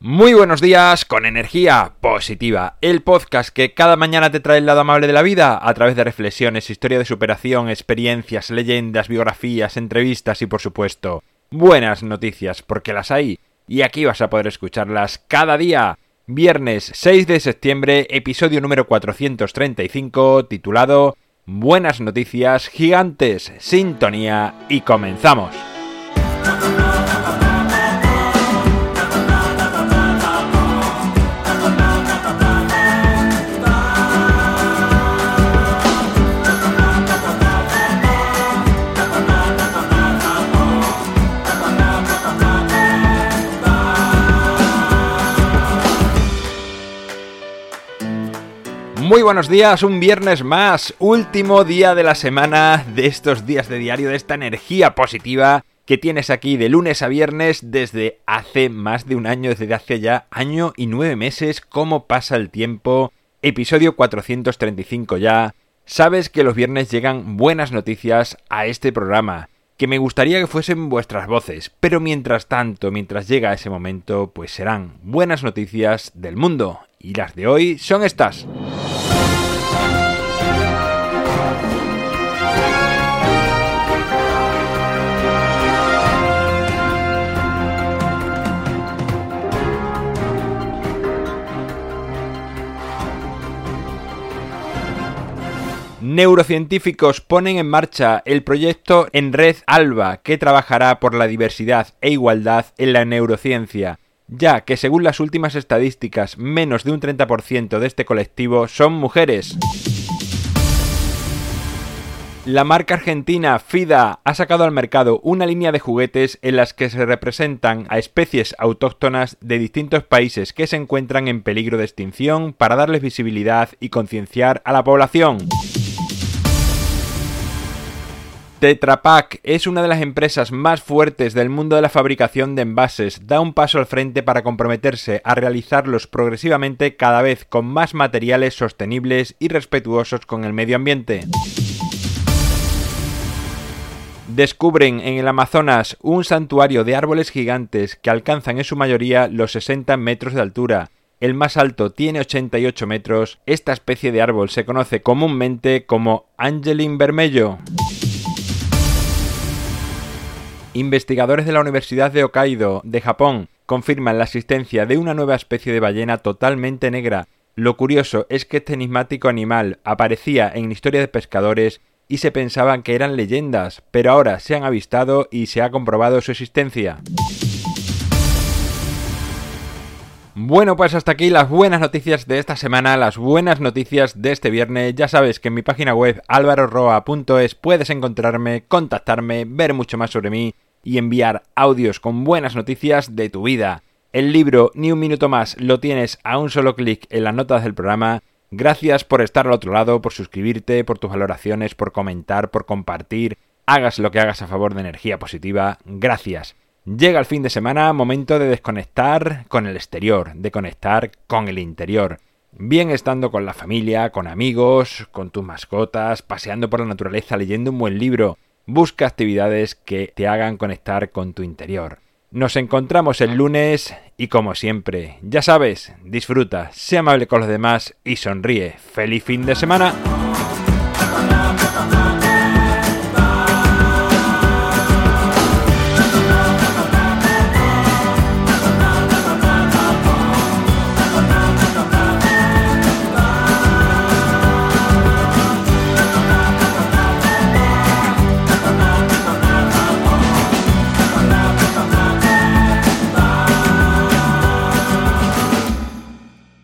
Muy buenos días con energía positiva, el podcast que cada mañana te trae el lado amable de la vida a través de reflexiones, historia de superación, experiencias, leyendas, biografías, entrevistas y por supuesto buenas noticias porque las hay y aquí vas a poder escucharlas cada día. Viernes 6 de septiembre, episodio número 435 titulado Buenas noticias gigantes, sintonía y comenzamos. Muy buenos días, un viernes más, último día de la semana de estos días de diario, de esta energía positiva que tienes aquí de lunes a viernes desde hace más de un año, desde hace ya año y nueve meses, cómo pasa el tiempo, episodio 435 ya, sabes que los viernes llegan buenas noticias a este programa, que me gustaría que fuesen vuestras voces, pero mientras tanto, mientras llega ese momento, pues serán buenas noticias del mundo, y las de hoy son estas. Neurocientíficos ponen en marcha el proyecto En Red Alba, que trabajará por la diversidad e igualdad en la neurociencia, ya que según las últimas estadísticas, menos de un 30% de este colectivo son mujeres. La marca argentina FIDA ha sacado al mercado una línea de juguetes en las que se representan a especies autóctonas de distintos países que se encuentran en peligro de extinción para darles visibilidad y concienciar a la población. Tetra Pak es una de las empresas más fuertes del mundo de la fabricación de envases. Da un paso al frente para comprometerse a realizarlos progresivamente cada vez con más materiales sostenibles y respetuosos con el medio ambiente. Descubren en el Amazonas un santuario de árboles gigantes que alcanzan en su mayoría los 60 metros de altura. El más alto tiene 88 metros. Esta especie de árbol se conoce comúnmente como Angelin Vermello. Investigadores de la Universidad de Hokkaido, de Japón, confirman la existencia de una nueva especie de ballena totalmente negra. Lo curioso es que este enigmático animal aparecía en historia de pescadores y se pensaban que eran leyendas, pero ahora se han avistado y se ha comprobado su existencia. Bueno, pues hasta aquí las buenas noticias de esta semana, las buenas noticias de este viernes. Ya sabes que en mi página web alvaroroa.es puedes encontrarme, contactarme, ver mucho más sobre mí y enviar audios con buenas noticias de tu vida. El libro Ni un minuto más lo tienes a un solo clic en las notas del programa. Gracias por estar al otro lado, por suscribirte, por tus valoraciones, por comentar, por compartir. Hagas lo que hagas a favor de energía positiva. Gracias. Llega el fin de semana, momento de desconectar con el exterior, de conectar con el interior. Bien estando con la familia, con amigos, con tus mascotas, paseando por la naturaleza, leyendo un buen libro. Busca actividades que te hagan conectar con tu interior. Nos encontramos el lunes y como siempre, ya sabes, disfruta, sea amable con los demás y sonríe. ¡Feliz fin de semana!